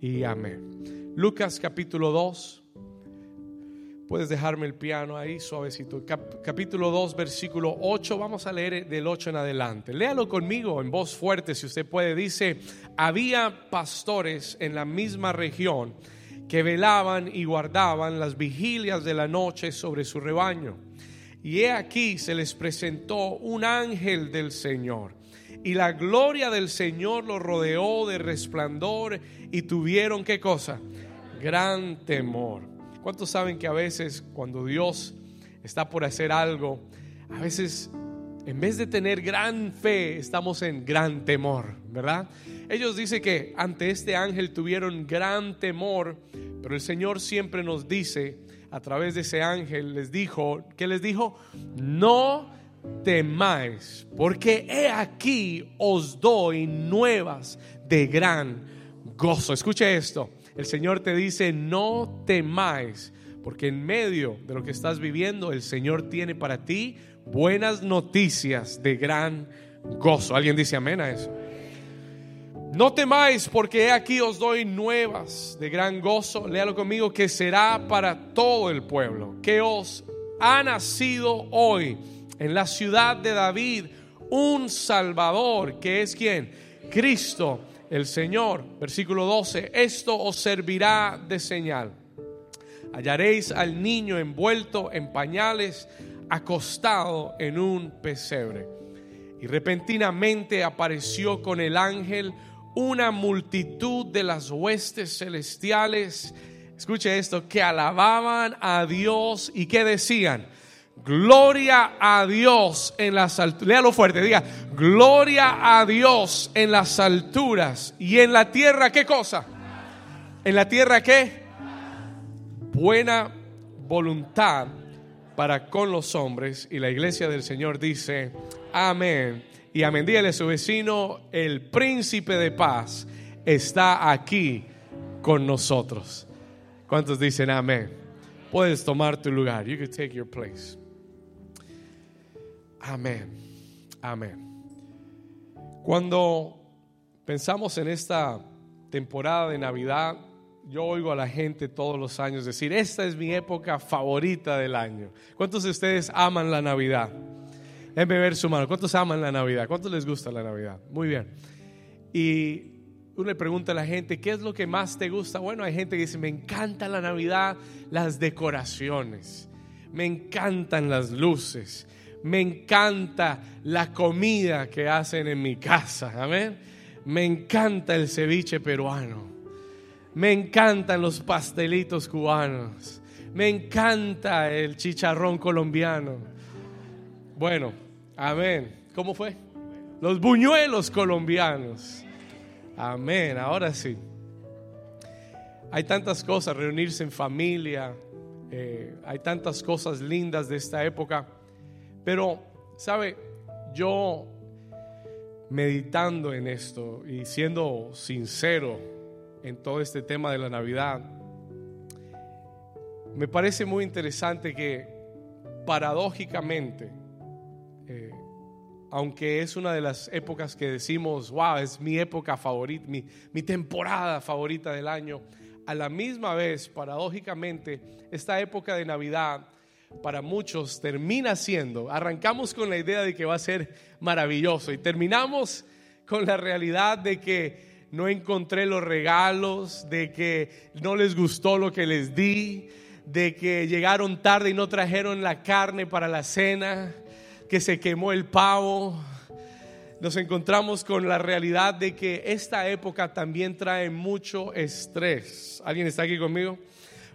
y amén. Lucas capítulo 2. Puedes dejarme el piano ahí suavecito. capítulo 2, versículo 8. Vamos a leer del 8 en adelante. Léalo conmigo en voz fuerte si usted puede. Dice, había pastores en la misma región que velaban y guardaban las vigilias de la noche sobre su rebaño. Y he aquí se les presentó un ángel del Señor. Y la gloria del Señor los rodeó de resplandor y tuvieron qué cosa? Gran temor. ¿Cuántos saben que a veces cuando Dios está por hacer algo, a veces en vez de tener gran fe, estamos en gran temor, ¿verdad? Ellos dicen que ante este ángel tuvieron gran temor, pero el Señor siempre nos dice, a través de ese ángel, les dijo, ¿qué les dijo? No temáis, porque he aquí os doy nuevas de gran gozo. Escuche esto el Señor te dice, no temáis, porque en medio de lo que estás viviendo, el Señor tiene para ti buenas noticias de gran gozo. ¿Alguien dice amén a eso? No temáis porque aquí os doy nuevas de gran gozo. Léalo conmigo que será para todo el pueblo. Que os ha nacido hoy en la ciudad de David un Salvador, que es quien? Cristo el Señor. Versículo 12, esto os servirá de señal. Hallaréis al niño envuelto en pañales, acostado en un pesebre. Y repentinamente apareció con el ángel una multitud de las huestes celestiales. Escuche esto, que alababan a Dios y que decían, Gloria a Dios en las alturas. Léalo fuerte, diga, gloria a Dios en las alturas. ¿Y en la tierra qué cosa? ¿En la tierra qué? Buena voluntad para con los hombres. Y la iglesia del Señor dice, amén. Y amén. Dígale a su vecino, el príncipe de paz está aquí con nosotros. ¿Cuántos dicen amén? Puedes tomar tu lugar. You can take your place. Amén. Amén. Cuando pensamos en esta temporada de Navidad, yo oigo a la gente todos los años decir, esta es mi época favorita del año. ¿Cuántos de ustedes aman la Navidad? Déjenme ver su mano. ¿Cuántos aman la Navidad? ¿Cuántos les gusta la Navidad? Muy bien. Y uno le pregunta a la gente, ¿qué es lo que más te gusta? Bueno, hay gente que dice, me encanta la Navidad, las decoraciones, me encantan las luces, me encanta la comida que hacen en mi casa. Amén. Me encanta el ceviche peruano. Me encantan los pastelitos cubanos. Me encanta el chicharrón colombiano. Bueno, amén. ¿Cómo fue? Los buñuelos colombianos. Amén. Ahora sí. Hay tantas cosas, reunirse en familia. Eh, hay tantas cosas lindas de esta época. Pero, ¿sabe? Yo meditando en esto y siendo sincero en todo este tema de la Navidad, me parece muy interesante que paradójicamente, eh, aunque es una de las épocas que decimos, wow, es mi época favorita, mi, mi temporada favorita del año, a la misma vez, paradójicamente, esta época de Navidad para muchos termina siendo, arrancamos con la idea de que va a ser maravilloso y terminamos con la realidad de que no encontré los regalos, de que no les gustó lo que les di, de que llegaron tarde y no trajeron la carne para la cena, que se quemó el pavo. Nos encontramos con la realidad de que esta época también trae mucho estrés. ¿Alguien está aquí conmigo?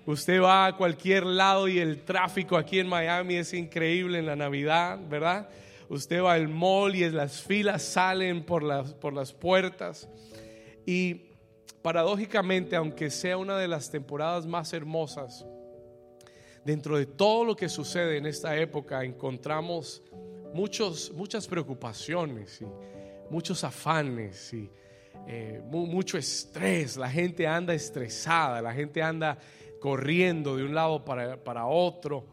Usted va a cualquier lado y el tráfico aquí en Miami es increíble en la Navidad, ¿verdad? Usted va al mall y las filas salen por las, por las puertas. Y paradójicamente, aunque sea una de las temporadas más hermosas, dentro de todo lo que sucede en esta época encontramos muchos, muchas preocupaciones y muchos afanes y eh, mucho estrés. La gente anda estresada, la gente anda corriendo de un lado para, otro,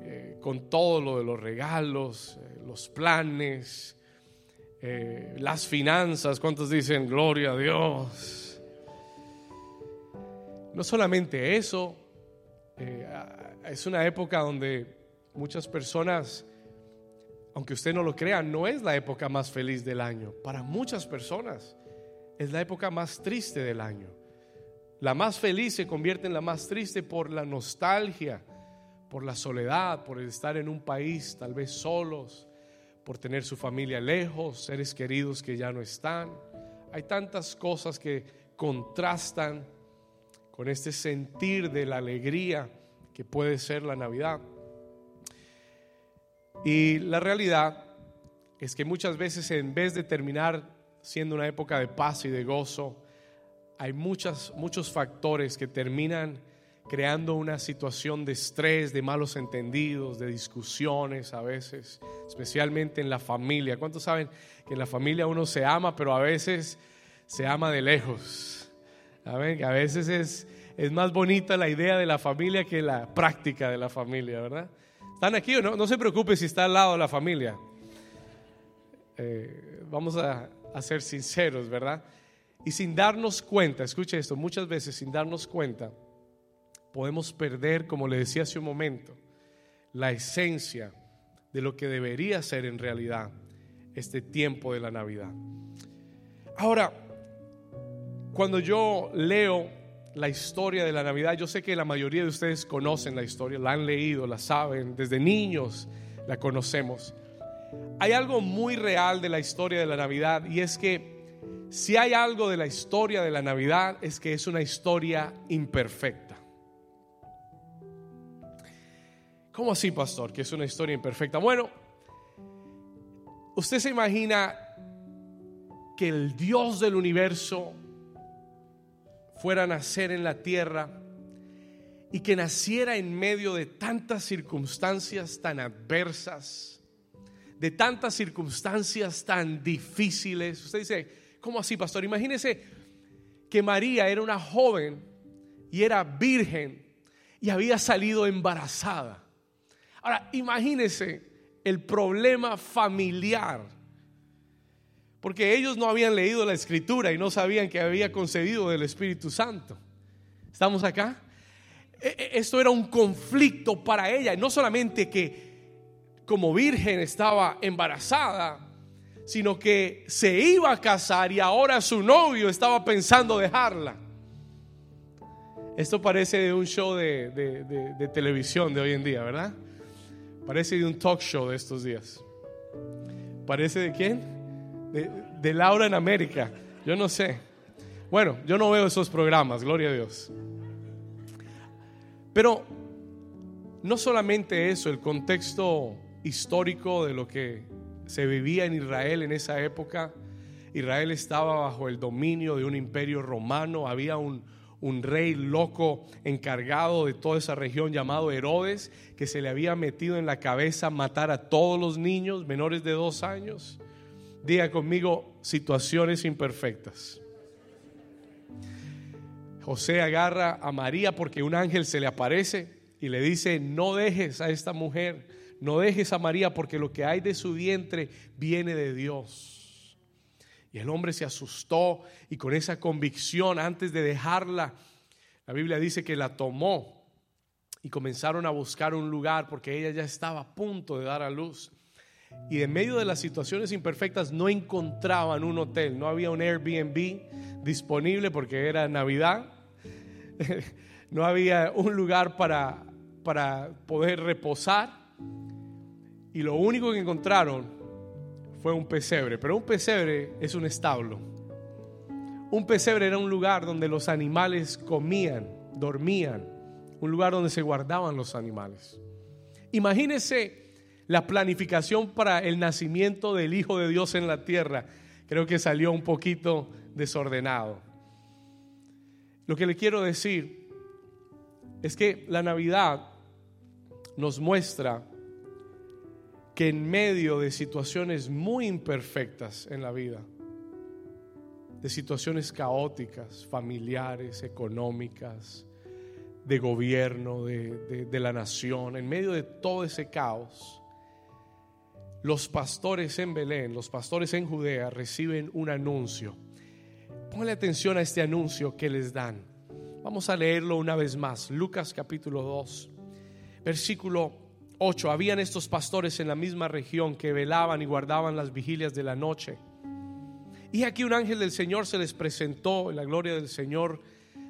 eh, con todo lo de los regalos, eh, los planes, eh, las finanzas. ¿Cuántos dicen gloria a Dios? no solamente eso, es una época donde muchas personas, aunque usted no lo crea, no es la época más feliz del año. Para muchas personas es la época más triste del año. La más feliz se convierte en la más triste por la nostalgia, por la soledad, por el estar en un país tal vez solos, por tener su familia lejos, seres queridos que ya no están. Hay tantas cosas que contrastan con este sentir de la alegría que puede ser la Navidad. Y la realidad es que muchas veces en vez de terminar siendo una época de paz y de gozo, hay muchas, muchos factores que terminan creando una situación de estrés, de malos entendidos, de discusiones a veces, especialmente en la familia. ¿Cuántos saben que en la familia uno se ama, pero a veces se ama de lejos? A veces es, es más bonita la idea de la familia que la práctica de la familia, ¿verdad? ¿Están aquí o no? No se preocupe si está al lado de la familia. Eh, vamos a, a ser sinceros, ¿verdad? Y sin darnos cuenta, escuche esto, muchas veces sin darnos cuenta, podemos perder, como le decía hace un momento, la esencia de lo que debería ser en realidad este tiempo de la Navidad. Ahora, cuando yo leo la historia de la Navidad, yo sé que la mayoría de ustedes conocen la historia, la han leído, la saben, desde niños la conocemos. Hay algo muy real de la historia de la Navidad y es que si hay algo de la historia de la Navidad es que es una historia imperfecta. ¿Cómo así, pastor? Que es una historia imperfecta. Bueno, usted se imagina que el Dios del universo fuera a nacer en la tierra y que naciera en medio de tantas circunstancias tan adversas, de tantas circunstancias tan difíciles. Usted dice, ¿cómo así, pastor? Imagínese que María era una joven y era virgen y había salido embarazada. Ahora, imagínese el problema familiar porque ellos no habían leído la escritura y no sabían que había concedido del Espíritu Santo. ¿Estamos acá? E, e, esto era un conflicto para ella, no solamente que como virgen estaba embarazada, sino que se iba a casar y ahora su novio estaba pensando dejarla. Esto parece de un show de, de, televisión de hoy en día, ¿verdad? Parece de un talk show de estos días. ¿Parece de quién? de, Laura en América. Yo no sé. Bueno, yo no veo esos programas, gloria a Dios. Pero no solamente eso, el contexto histórico de lo que se vivía en Israel en esa época. Israel estaba bajo el dominio de un imperio romano, había un, un, rey loco encargado de toda esa región llamado Herodes, que se le había metido en la cabeza matar a todos los niños menores de dos años. Diga conmigo situaciones imperfectas. José agarra a María porque un ángel se le aparece y le dice, no dejes a esta mujer, no dejes a María porque lo que hay de su vientre viene de Dios. Y el hombre se asustó y con esa convicción, antes de dejarla, la Biblia dice que la tomó y comenzaron a buscar un lugar porque ella ya estaba a punto de dar a luz. Y en medio de las situaciones imperfectas no encontraban un hotel, no había un Airbnb disponible porque era Navidad, no había un lugar para, para poder reposar. Y lo único que encontraron fue un pesebre, pero un pesebre es un establo. Un pesebre era un lugar donde los animales comían, dormían, un lugar donde se guardaban los animales. Imagínese la planificación para el nacimiento del Hijo de Dios en la tierra, creo que salió un poquito desordenado. Lo que le quiero decir es que la Navidad nos muestra que en medio de situaciones muy imperfectas en la vida, de situaciones caóticas, familiares, económicas, de gobierno, de, de la nación, en medio de todo ese caos, los pastores en Belén, los pastores en Judea reciben un anuncio. Póngale atención a este anuncio que les dan. Vamos a leerlo una vez más. Lucas capítulo 2, versículo 8. Habían estos pastores en la misma región que velaban y guardaban las vigilias de la noche. Y aquí un ángel del Señor se les presentó, la gloria del Señor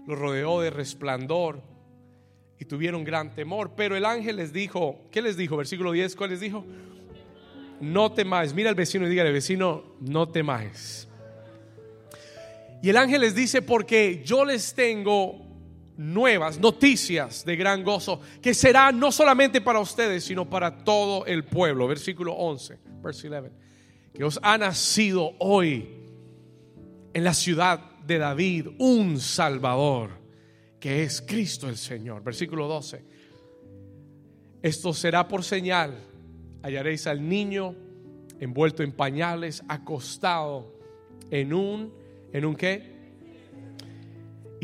los rodeó de resplandor y tuvieron gran temor. Pero el ángel les dijo, ¿qué les dijo? Versículo 10, ¿cuál les dijo? No temáis. Mira al vecino y dígale, vecino, no temáis. Y el ángel les dice, porque yo les tengo nuevas, noticias de gran gozo, que será no solamente para ustedes, sino para todo el pueblo. Versículo 11, versículo 11, que os ha nacido hoy en la ciudad de David un Salvador, que es Cristo el Señor. Versículo 12. Esto será por señal. Hallaréis al niño envuelto en pañales, acostado en un, ¿en un qué?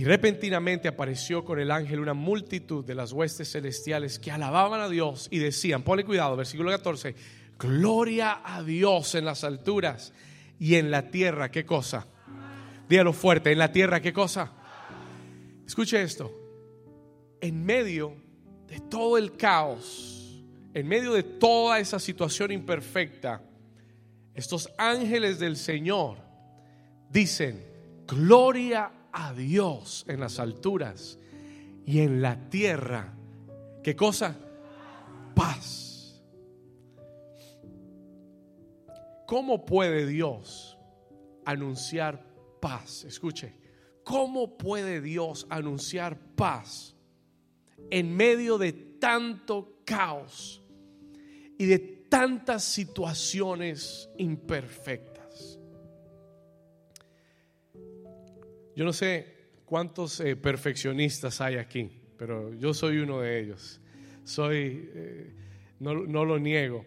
Y repentinamente apareció con el ángel una multitud de las huestes celestiales que alababan a Dios y decían, ponle cuidado, versículo 14, gloria a Dios en las alturas y en la tierra, ¿qué cosa? Dígalo fuerte, en la tierra, ¿qué cosa? Escuche esto, en medio de todo el caos, en medio de toda esa situación imperfecta, estos ángeles del Señor dicen, gloria a a Dios en las alturas y en la tierra. ¿Qué cosa? Paz. ¿Cómo puede Dios anunciar paz? Escuche, ¿cómo puede Dios anunciar paz en medio de tanto caos y de tantas situaciones imperfectas? Yo no sé cuántos eh, perfeccionistas hay aquí, pero yo soy uno de ellos. Soy, eh, no, no, lo niego.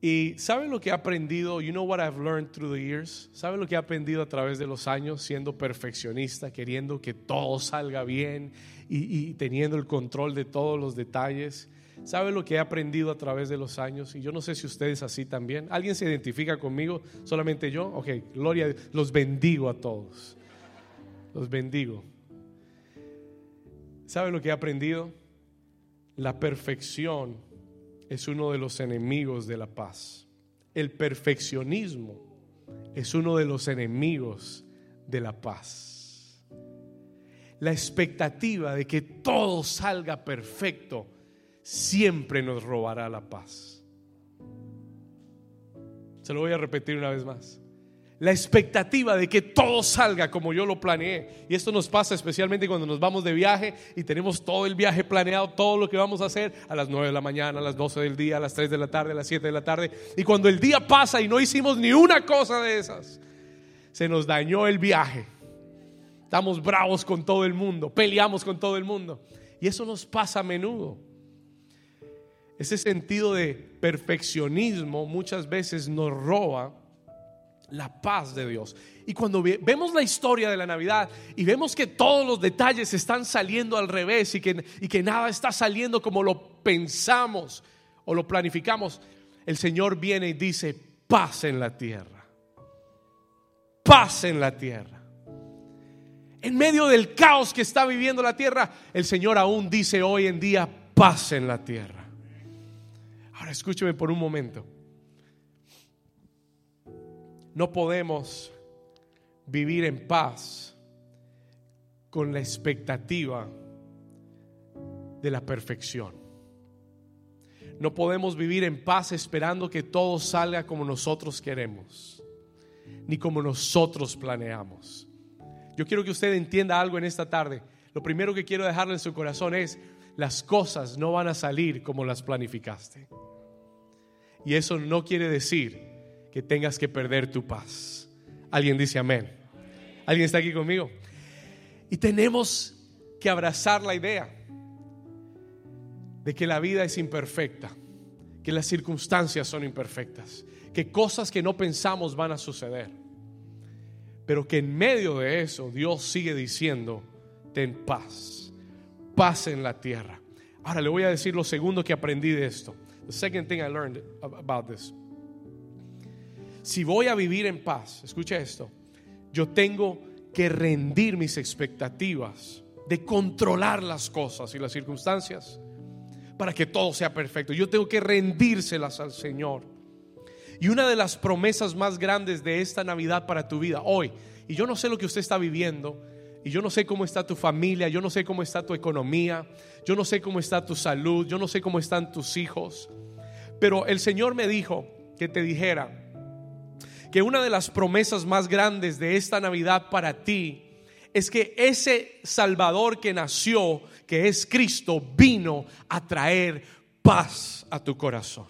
Y ¿saben lo que he aprendido? You know what I've learned through the years? ¿Saben lo que he aprendido a través de los años siendo perfeccionista, queriendo que todo salga bien y, y teniendo el control de todos los detalles? ¿Saben lo que he aprendido a través de los años? Y yo no sé si ustedes así también. ¿Alguien se identifica conmigo? ¿Solamente yo? Ok, gloria, los bendigo a todos. Los bendigo. ¿Sabe lo que he aprendido? La perfección es uno de los enemigos de la paz. El perfeccionismo es uno de los enemigos de la paz. La expectativa de que todo salga perfecto siempre nos robará la paz. Se lo voy a repetir una vez más la expectativa de que todo salga como yo lo planeé. Y esto nos pasa especialmente cuando nos vamos de viaje y tenemos todo el viaje planeado, todo lo que vamos a hacer a las 9 de la mañana, a las 12 del día, a las 3 de la tarde, a las 7 de la tarde. Y cuando el día pasa y no hicimos ni una cosa de esas, se nos dañó el viaje. Estamos bravos con todo el mundo, peleamos con todo el mundo. Y eso nos pasa a menudo. Ese sentido de perfeccionismo muchas veces nos roba la paz de Dios. Y cuando vemos la historia de la Navidad y vemos que todos los detalles están saliendo al revés y que, y que nada está saliendo como lo pensamos o lo planificamos, el Señor viene y dice, paz en la tierra. Paz en la tierra. En medio del caos que está viviendo la tierra, el Señor aún dice hoy en día, paz en la tierra. Ahora escúcheme por un momento. No podemos vivir en paz con la expectativa de la perfección. No podemos vivir en paz esperando que todo salga como nosotros queremos, ni como nosotros planeamos. Yo quiero que usted entienda algo en esta tarde. Lo primero que quiero dejarle en su corazón es, las cosas no van a salir como las planificaste. Y eso no quiere decir que tengas que perder tu paz. Alguien dice amén. ¿Alguien está aquí conmigo? Y tenemos que abrazar la idea de que la vida es imperfecta, que las circunstancias son imperfectas, que cosas que no pensamos van a suceder, pero que en medio de eso Dios sigue diciendo, ten paz, paz en la tierra. Ahora le voy a decir lo segundo que aprendí de esto. The second thing I learned about this si voy a vivir en paz, escucha esto, yo tengo que rendir mis expectativas de controlar las cosas y las circunstancias para que todo sea perfecto. Yo tengo que rendírselas al Señor. Y una de las promesas más grandes de esta Navidad para tu vida hoy, y yo no sé lo que usted está viviendo, y yo no sé cómo está tu familia, yo no sé cómo está tu economía, yo no sé cómo está tu salud, yo no sé cómo están tus hijos, pero el Señor me dijo que te dijera que una de las promesas más grandes de esta Navidad para ti es que ese Salvador que nació, que es Cristo, vino a traer paz a tu corazón.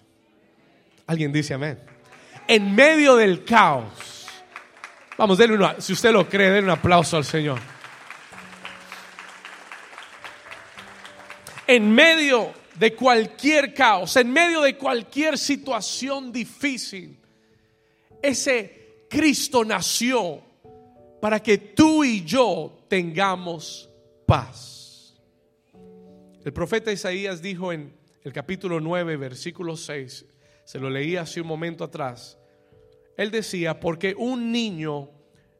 Alguien dice amén. En medio del caos. Vamos, denle una, si usted lo cree, denle un aplauso al Señor. En medio de cualquier caos, en medio de cualquier situación difícil, ese Cristo nació para que tú y yo tengamos paz. El profeta Isaías dijo en el capítulo 9, versículo 6, se lo leí hace un momento atrás, él decía, porque un niño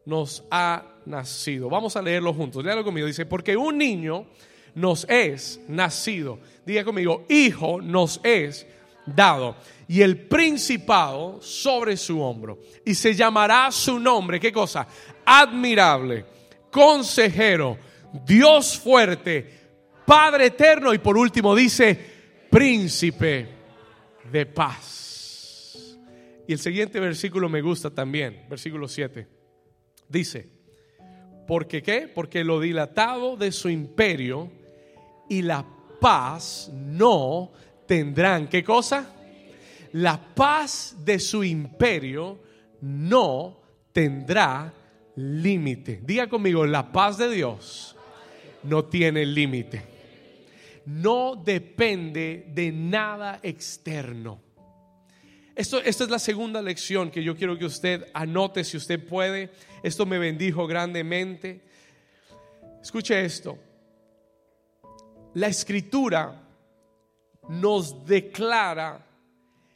nos ha nacido. Vamos a leerlo juntos, léalo conmigo, dice, porque un niño nos es nacido. Diga conmigo, hijo nos es dado y el principado sobre su hombro. Y se llamará su nombre, ¿qué cosa? Admirable, consejero, Dios fuerte, Padre eterno y por último dice, príncipe de paz. Y el siguiente versículo me gusta también, versículo 7. Dice, porque qué? Porque lo dilatado de su imperio y la paz no tendrán, ¿qué cosa? La paz de su imperio no tendrá límite. Diga conmigo, la paz de Dios no tiene límite. No depende de nada externo. Esto, esta es la segunda lección que yo quiero que usted anote si usted puede. Esto me bendijo grandemente. Escuche esto. La escritura nos declara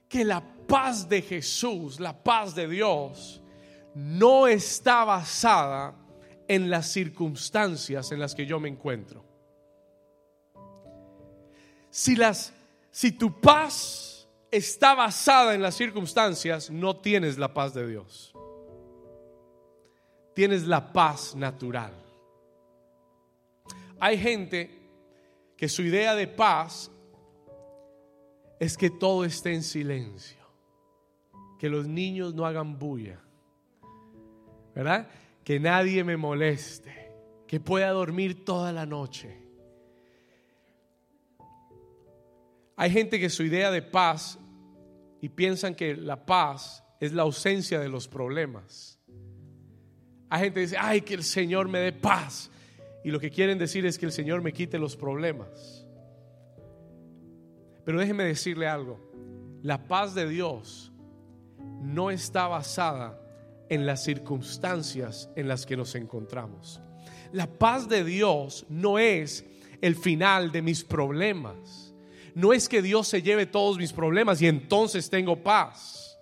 que la paz de Jesús, la paz de Dios, no está basada en las circunstancias en las que yo me encuentro. Si, las, si tu paz está basada en las circunstancias, no tienes la paz de Dios. Tienes la paz natural. Hay gente que su idea de paz es que todo esté en silencio, que los niños no hagan bulla, ¿verdad? Que nadie me moleste, que pueda dormir toda la noche. Hay gente que su idea de paz y piensan que la paz es la ausencia de los problemas. Hay gente que dice, ay, que el Señor me dé paz. Y lo que quieren decir es que el Señor me quite los problemas. Pero déjeme decirle algo. La paz de Dios no está basada en las circunstancias en las que nos encontramos. La paz de Dios no es el final de mis problemas. No es que Dios se lleve todos mis problemas y entonces tengo paz.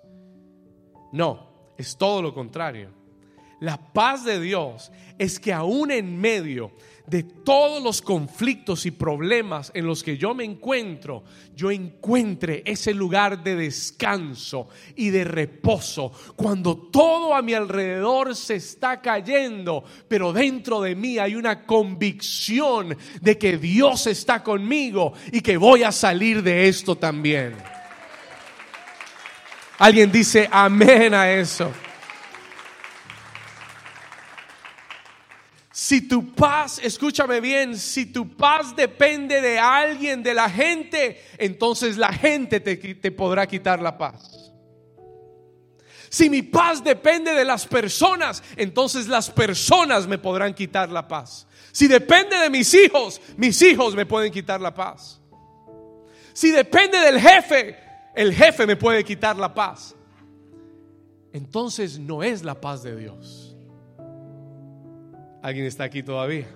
No, es todo lo contrario. La paz de Dios es que aún en medio de todos los conflictos y problemas en los que yo me encuentro, yo encuentre ese lugar de descanso y de reposo. Cuando todo a mi alrededor se está cayendo, pero dentro de mí hay una convicción de que Dios está conmigo y que voy a salir de esto también. Alguien dice amén a eso. Si tu paz, escúchame bien, si tu paz depende de alguien, de la gente, entonces la gente te, podrá quitar la paz. Si mi paz depende de las personas, entonces las personas me podrán quitar la paz. Si depende de mis hijos, mis hijos me pueden quitar la paz. Si depende del jefe, el jefe me puede quitar la paz. Entonces no es la paz de Dios. ¿Alguien está aquí todavía?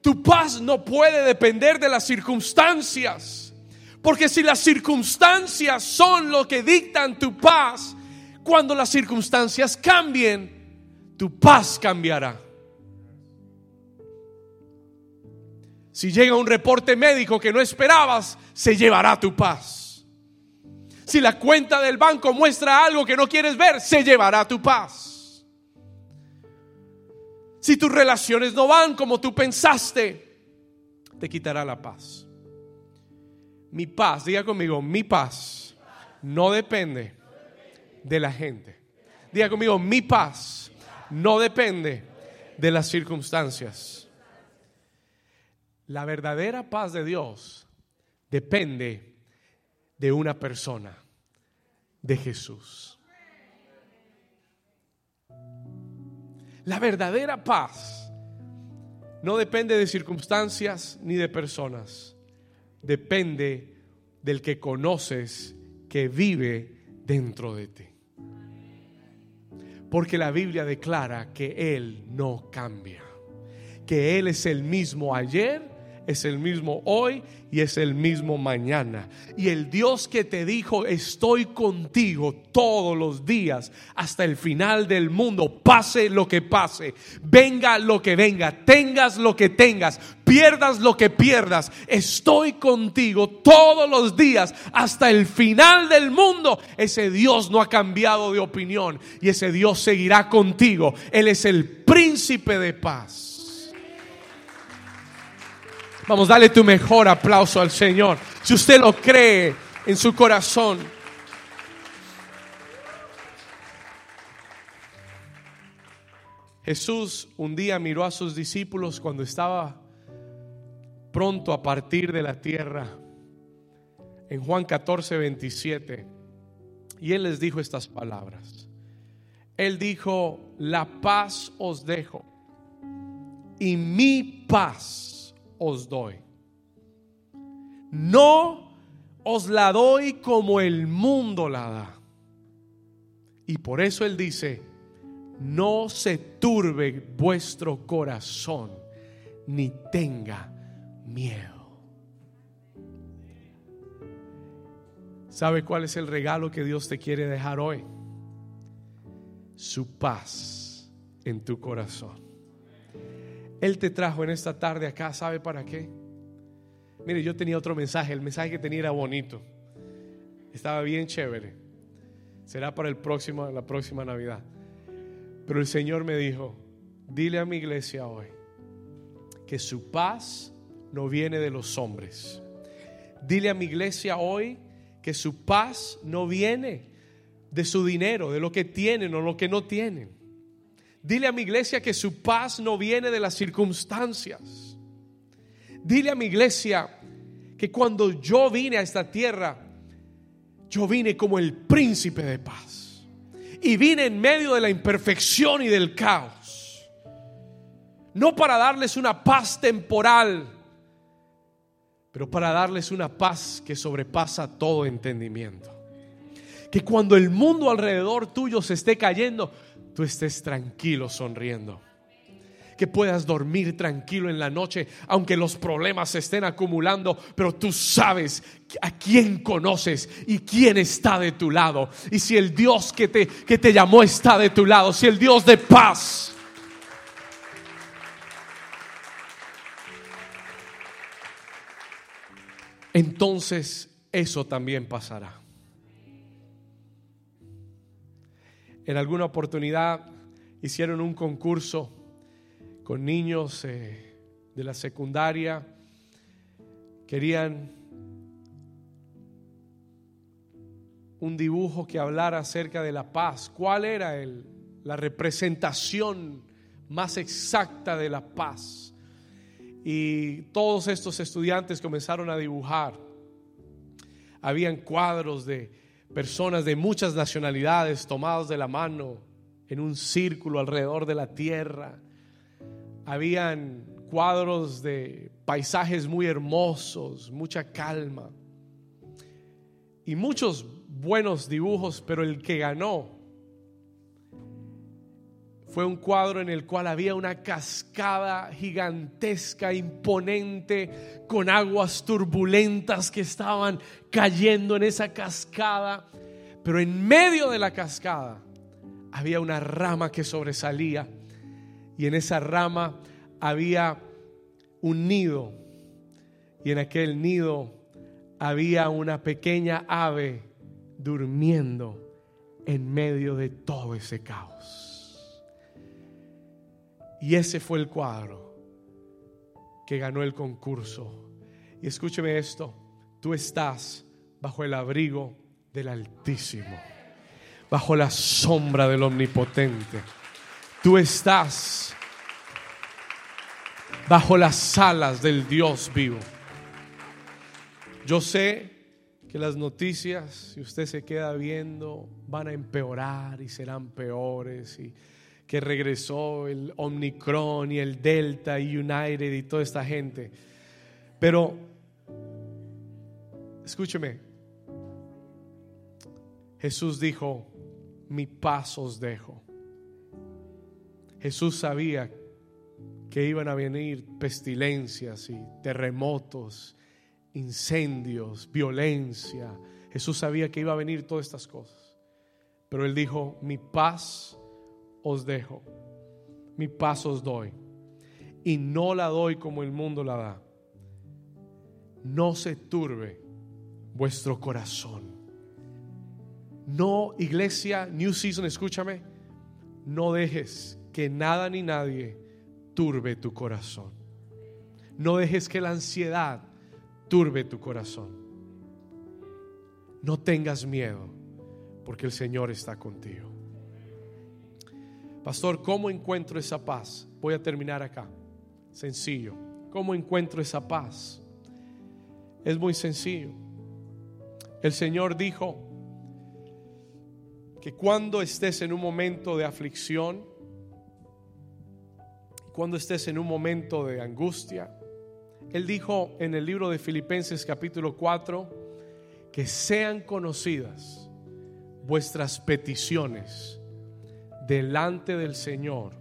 Tu paz no puede depender de las circunstancias. Porque si las circunstancias son lo que dictan tu paz, cuando las circunstancias cambien, tu paz cambiará. Si llega un reporte médico que no esperabas, se llevará tu paz. Si la cuenta del banco muestra algo que no quieres ver, se llevará tu paz. Si tus relaciones no van como tú pensaste, te quitará la paz. Mi paz, diga conmigo, mi paz no depende de la gente. Diga conmigo, mi paz no depende de las circunstancias. La verdadera paz de Dios depende de una persona, de Jesús. La verdadera paz no depende de circunstancias ni de personas depende del que conoces que vive dentro de ti. Porque la Biblia declara que Él no cambia, que Él es el mismo ayer, es el mismo hoy y es el mismo mañana. Y el Dios que te dijo, estoy contigo todos los días hasta el final del mundo, pase lo que pase, venga lo que venga, tengas lo que tengas, pierdas lo que pierdas, estoy contigo todos los días hasta el final del mundo. Ese Dios no ha cambiado de opinión y ese Dios seguirá contigo. Él es el príncipe de paz. Vamos, dale tu mejor aplauso al Señor. Si usted lo cree en su corazón. Jesús un día miró a sus discípulos cuando estaba pronto a partir de la tierra. En Juan 14, 27. Y él les dijo estas palabras. Él dijo, la paz os dejo y mi paz os doy. No os la doy como el mundo la da. Y por eso Él dice, no se turbe vuestro corazón, ni tenga miedo. ¿Sabe cuál es el regalo que Dios te quiere dejar hoy? Su paz en tu corazón. Él te trajo en esta tarde acá, ¿sabe para qué? Mire, yo tenía otro mensaje, el mensaje que tenía era bonito. Estaba bien chévere. Será para el próximo, la próxima Navidad. Pero el Señor me dijo, dile a mi iglesia hoy que su paz no viene de los hombres. Dile a mi iglesia hoy que su paz no viene de su dinero, de lo que tienen o lo que no tienen. Dile a mi iglesia que su paz no viene de las circunstancias. Dile a mi iglesia que cuando yo vine a esta tierra, yo vine como el príncipe de paz. Y vine en medio de la imperfección y del caos. No para darles una paz temporal, pero para darles una paz que sobrepasa todo entendimiento. Que cuando el mundo alrededor tuyo se esté cayendo, tú estés tranquilo sonriendo. Que puedas dormir tranquilo en la noche, aunque los problemas se estén acumulando, pero tú sabes a quién conoces y quién está de tu lado. Y si el Dios que te, que te llamó está de tu lado, si el Dios de paz. Entonces eso también pasará. En alguna oportunidad hicieron un concurso con niños eh, de la secundaria. Querían un dibujo que hablara acerca de la paz. ¿Cuál era el, la representación más exacta de la paz? Y todos estos estudiantes comenzaron a dibujar. Habían cuadros de personas de muchas nacionalidades tomados de la mano en un círculo alrededor de la tierra. Habían cuadros de paisajes muy hermosos, mucha calma y muchos buenos dibujos, pero el que ganó fue un cuadro en el cual había una cascada gigantesca, imponente, con aguas turbulentas que estaban cayendo en esa cascada. Pero en medio de la cascada había una rama que sobresalía y en esa rama había un nido Y en aquel nido había una pequeña ave durmiendo en medio de todo ese caos. Y ese fue el cuadro que ganó el concurso. Y escúcheme esto, tú estás bajo el abrigo del Altísimo, bajo la sombra del Omnipotente. Tú estás bajo las alas del Dios vivo. Yo sé que las noticias, si usted se queda viendo, van a empeorar y serán peores. Y que regresó el Omicron y el Delta y United y toda esta gente. Pero, escúcheme, Jesús dijo, mi paz os dejo. Jesús sabía que iban a venir pestilencias y terremotos incendios, violencia. Jesús sabía que iba a venir todas estas cosas. Pero Él dijo, mi paz os dejo, mi paz os doy. Y no la doy como el mundo la da. No se turbe vuestro corazón. No, iglesia, New Season, escúchame, no dejes que nada ni nadie turbe tu corazón. No dejes que la ansiedad turbe tu corazón. No tengas miedo, porque el Señor está contigo. Pastor, ¿cómo encuentro esa paz? Voy a terminar acá. Sencillo. ¿Cómo encuentro esa paz? Es muy sencillo. El Señor dijo que cuando estés en un momento de aflicción, cuando estés en un momento de angustia, él dijo en el libro de Filipenses capítulo 4 que sean conocidas vuestras peticiones delante del Señor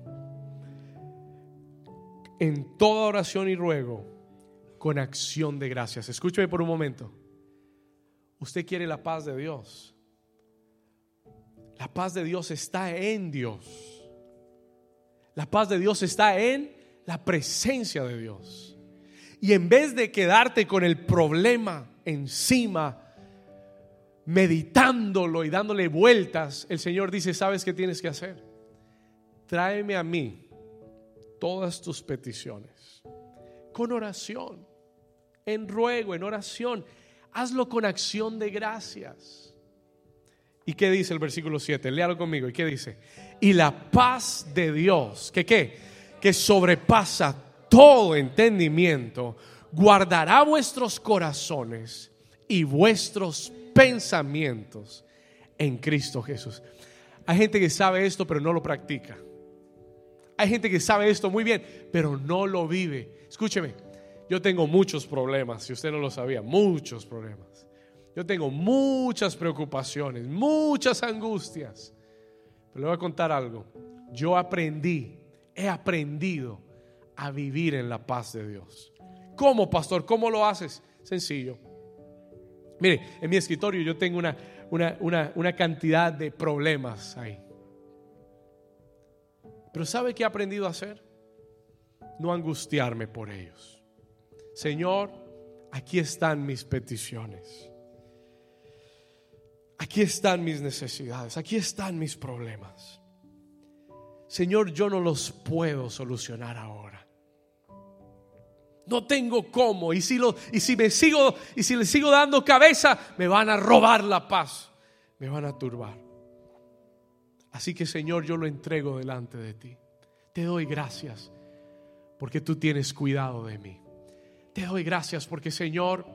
en toda oración y ruego con acción de gracias. Escúcheme por un momento. Usted quiere la paz de Dios. La paz de Dios está en Dios. La paz de Dios está en la presencia de Dios. Y en vez de quedarte con el problema encima, meditándolo y dándole vueltas, el Señor dice, ¿sabes qué tienes que hacer? Tráeme a mí todas tus peticiones con oración, en ruego, en oración. Hazlo con acción de gracias. ¿Y qué dice el versículo 7? Léalo conmigo. ¿Y qué dice? Y la paz de Dios, que qué? Que sobrepasa todo entendimiento, guardará vuestros corazones y vuestros pensamientos en Cristo Jesús. Hay gente que sabe esto pero no lo practica. Hay gente que sabe esto muy bien pero no lo vive. Escúcheme, yo tengo muchos problemas, si usted no lo sabía, muchos problemas. Yo tengo muchas preocupaciones, muchas angustias. Pero le voy a contar algo. Yo aprendí, he aprendido a vivir en la paz de Dios. ¿Cómo, pastor? ¿Cómo lo haces? Sencillo. Mire, en mi escritorio yo tengo una, una, cantidad de problemas ahí. Pero ¿sabe qué he aprendido a hacer? No angustiarme por ellos. Señor, aquí están mis peticiones. Aquí están mis necesidades. Aquí están mis problemas. Señor, yo no los puedo solucionar ahora. No tengo cómo. Y si, lo, y si me sigo, y si le sigo dando cabeza, me van a robar la paz. Me van a turbar. Así que Señor, yo lo entrego delante de ti. Te doy gracias porque tú tienes cuidado de mí. Te doy gracias porque Señor,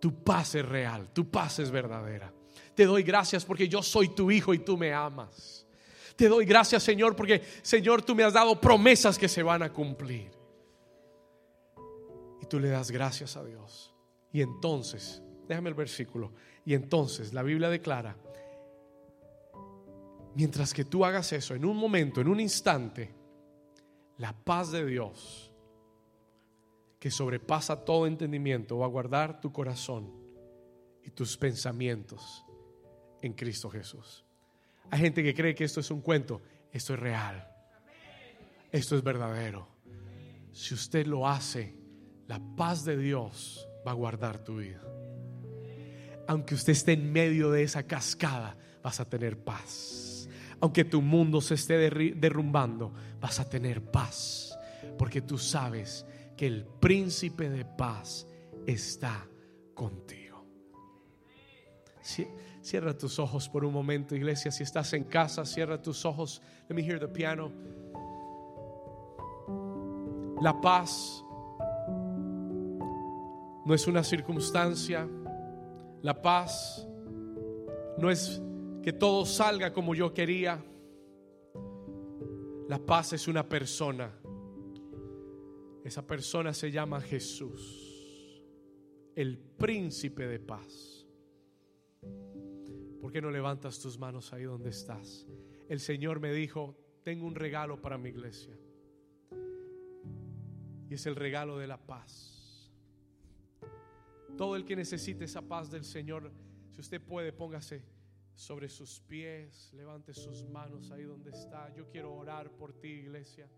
tu paz es real, tu paz es verdadera. Te doy gracias porque yo soy tu hijo y tú me amas. Te doy gracias Señor porque Señor tú me has dado promesas que se van a cumplir tú le das gracias a Dios. Y entonces, déjame el versículo, y entonces la Biblia declara, mientras que tú hagas eso, en un momento, en un instante, la paz de Dios, que sobrepasa todo entendimiento, va a guardar tu corazón y tus pensamientos en Cristo Jesús. Hay gente que cree que esto es un cuento, esto es real, esto es verdadero. Si usted lo hace, La paz de Dios va a guardar tu vida. Aunque usted esté en medio de esa cascada, vas a tener paz. Aunque tu mundo se esté derrumbando, vas a tener paz. Porque tú sabes que el príncipe de paz está contigo. Cierra tus ojos por un momento, iglesia. Si estás en casa, cierra tus ojos. Let me hear the piano. La paz no es una circunstancia. La paz no es que todo salga como yo quería. La paz es una persona. Esa persona se llama Jesús, el príncipe de paz. ¿Por qué no levantas tus manos ahí donde estás? El Señor me dijo, tengo un regalo para mi iglesia. Y es el regalo de la paz. Todo el que necesite esa paz del Señor, si usted puede, póngase sobre sus pies, levante sus manos ahí donde está. Yo quiero orar por ti, iglesia.